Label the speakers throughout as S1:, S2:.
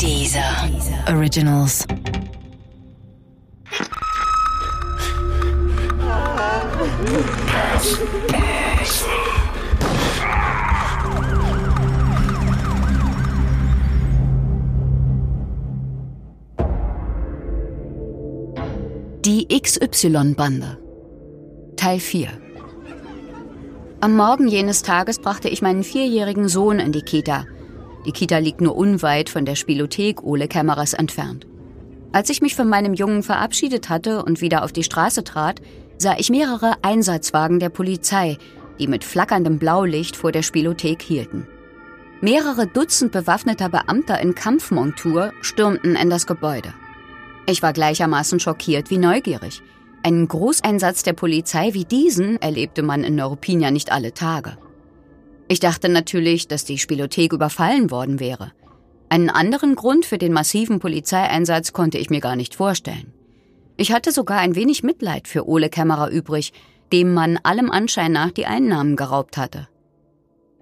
S1: Dieser Originals. Die XY-Bande. Teil 4. Am Morgen jenes Tages brachte ich meinen vierjährigen Sohn in die Kita. Die Kita liegt nur unweit von der Spielothek Ole Kämmerers entfernt. Als ich mich von meinem Jungen verabschiedet hatte und wieder auf die Straße trat, sah ich mehrere Einsatzwagen der Polizei, die mit flackerndem Blaulicht vor der Spielothek hielten. Mehrere Dutzend bewaffneter Beamter in Kampfmontur stürmten in das Gebäude. Ich war gleichermaßen schockiert wie neugierig. Einen Großeinsatz der Polizei wie diesen erlebte man in Neuruppin nicht alle Tage. Ich dachte natürlich, dass die Spielothek überfallen worden wäre. Einen anderen Grund für den massiven Polizeieinsatz konnte ich mir gar nicht vorstellen. Ich hatte sogar ein wenig Mitleid für Ole Kämmerer übrig, dem man allem Anschein nach die Einnahmen geraubt hatte.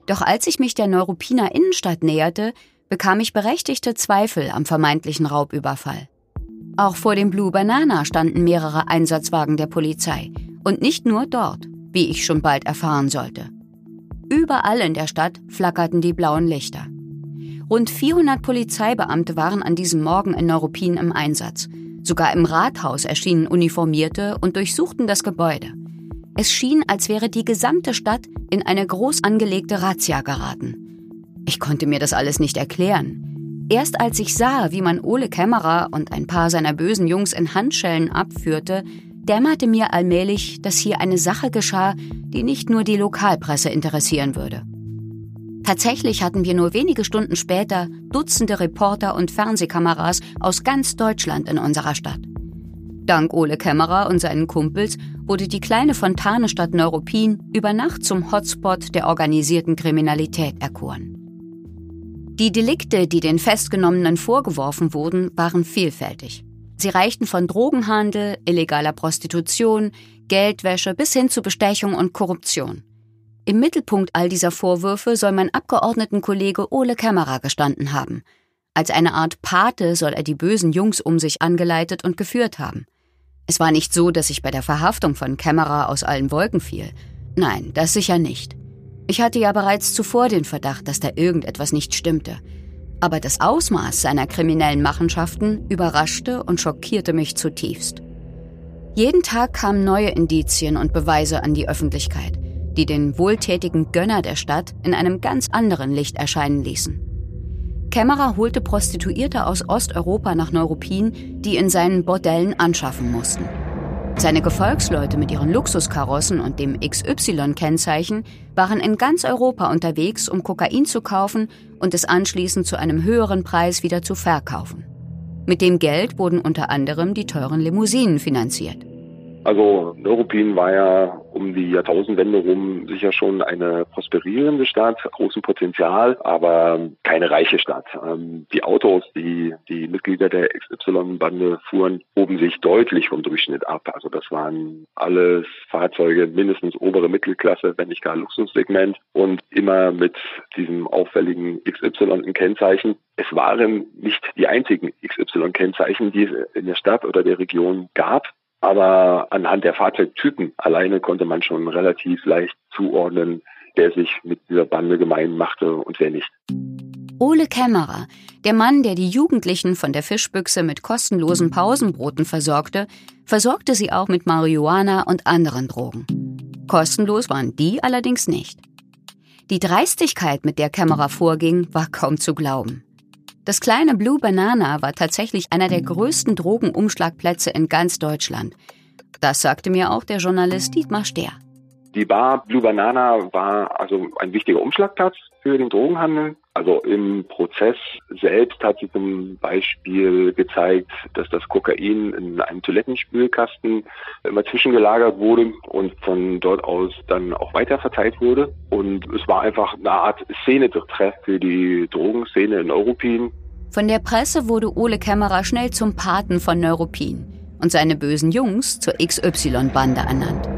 S1: Doch als ich mich der Neuruppiner Innenstadt näherte, bekam ich berechtigte Zweifel am vermeintlichen Raubüberfall. Auch vor dem Blue Banana standen mehrere Einsatzwagen der Polizei. Und nicht nur dort, wie ich schon bald erfahren sollte. Überall in der Stadt flackerten die blauen Lichter. Rund 400 Polizeibeamte waren an diesem Morgen in Neuruppin im Einsatz. Sogar im Rathaus erschienen Uniformierte und durchsuchten das Gebäude. Es schien, als wäre die gesamte Stadt in eine groß angelegte Razzia geraten. Ich konnte mir das alles nicht erklären. Erst als ich sah, wie man Ole Kämmerer und ein paar seiner bösen Jungs in Handschellen abführte, dämmerte mir allmählich, dass hier eine Sache geschah, die nicht nur die Lokalpresse interessieren würde. Tatsächlich hatten wir nur wenige Stunden später Dutzende Reporter und Fernsehkameras aus ganz Deutschland in unserer Stadt. Dank Ole Kämmerer und seinen Kumpels wurde die kleine Fontanestadt Neuruppin über Nacht zum Hotspot der organisierten Kriminalität erkoren. Die Delikte, die den Festgenommenen vorgeworfen wurden, waren vielfältig. Sie reichten von Drogenhandel, illegaler Prostitution, Geldwäsche bis hin zu Bestechung und Korruption. Im Mittelpunkt all dieser Vorwürfe soll mein Abgeordnetenkollege Ole Kämmerer gestanden haben. Als eine Art Pate soll er die bösen Jungs um sich angeleitet und geführt haben. Es war nicht so, dass ich bei der Verhaftung von Kämmerer aus allen Wolken fiel. Nein, das sicher nicht. Ich hatte ja bereits zuvor den Verdacht, dass da irgendetwas nicht stimmte. Aber das Ausmaß seiner kriminellen Machenschaften überraschte und schockierte mich zutiefst. Jeden Tag kamen neue Indizien und Beweise an die Öffentlichkeit, die den wohltätigen Gönner der Stadt in einem ganz anderen Licht erscheinen ließen. Kämmerer holte Prostituierte aus Osteuropa nach Neuruppin, die in seinen Bordellen anschaffen mussten. Seine Gefolgsleute mit ihren Luxuskarossen und dem XY-Kennzeichen waren in ganz Europa unterwegs, um Kokain zu kaufen und es anschließend zu einem höheren Preis wieder zu verkaufen. Mit dem Geld wurden unter anderem die teuren Limousinen finanziert.
S2: Also Neuruppin war ja um die Jahrtausendwende rum sicher schon eine prosperierende Stadt, großem Potenzial, aber keine reiche Stadt. Ähm, die Autos, die die Mitglieder der XY-Bande fuhren, hoben sich deutlich vom Durchschnitt ab. Also das waren alles Fahrzeuge mindestens obere Mittelklasse, wenn nicht gar Luxussegment und immer mit diesem auffälligen XY in Kennzeichen. Es waren nicht die einzigen XY-Kennzeichen, die es in der Stadt oder der Region gab. Aber anhand der Fahrzeugtypen alleine konnte man schon relativ leicht zuordnen, wer sich mit dieser Bande gemein machte und wer nicht.
S1: Ole Kämmerer, der Mann, der die Jugendlichen von der Fischbüchse mit kostenlosen Pausenbroten versorgte, versorgte sie auch mit Marihuana und anderen Drogen. Kostenlos waren die allerdings nicht. Die Dreistigkeit, mit der Kämmerer vorging, war kaum zu glauben. Das kleine Blue Banana war tatsächlich einer der größten Drogenumschlagplätze in ganz Deutschland. Das sagte mir auch der Journalist Dietmar Stehr.
S2: Die Bar Blue Banana war also ein wichtiger Umschlagplatz für den Drogenhandel. Also im Prozess selbst hat sich zum Beispiel gezeigt, dass das Kokain in einem Toilettenspülkasten immer zwischengelagert wurde und von dort aus dann auch weiter verteilt wurde. Und es war einfach eine Art Szenetreff für die Drogenszene in Neuruppin.
S1: Von der Presse wurde Ole Kämmerer schnell zum Paten von Neuruppin und seine bösen Jungs zur XY-Bande ernannt.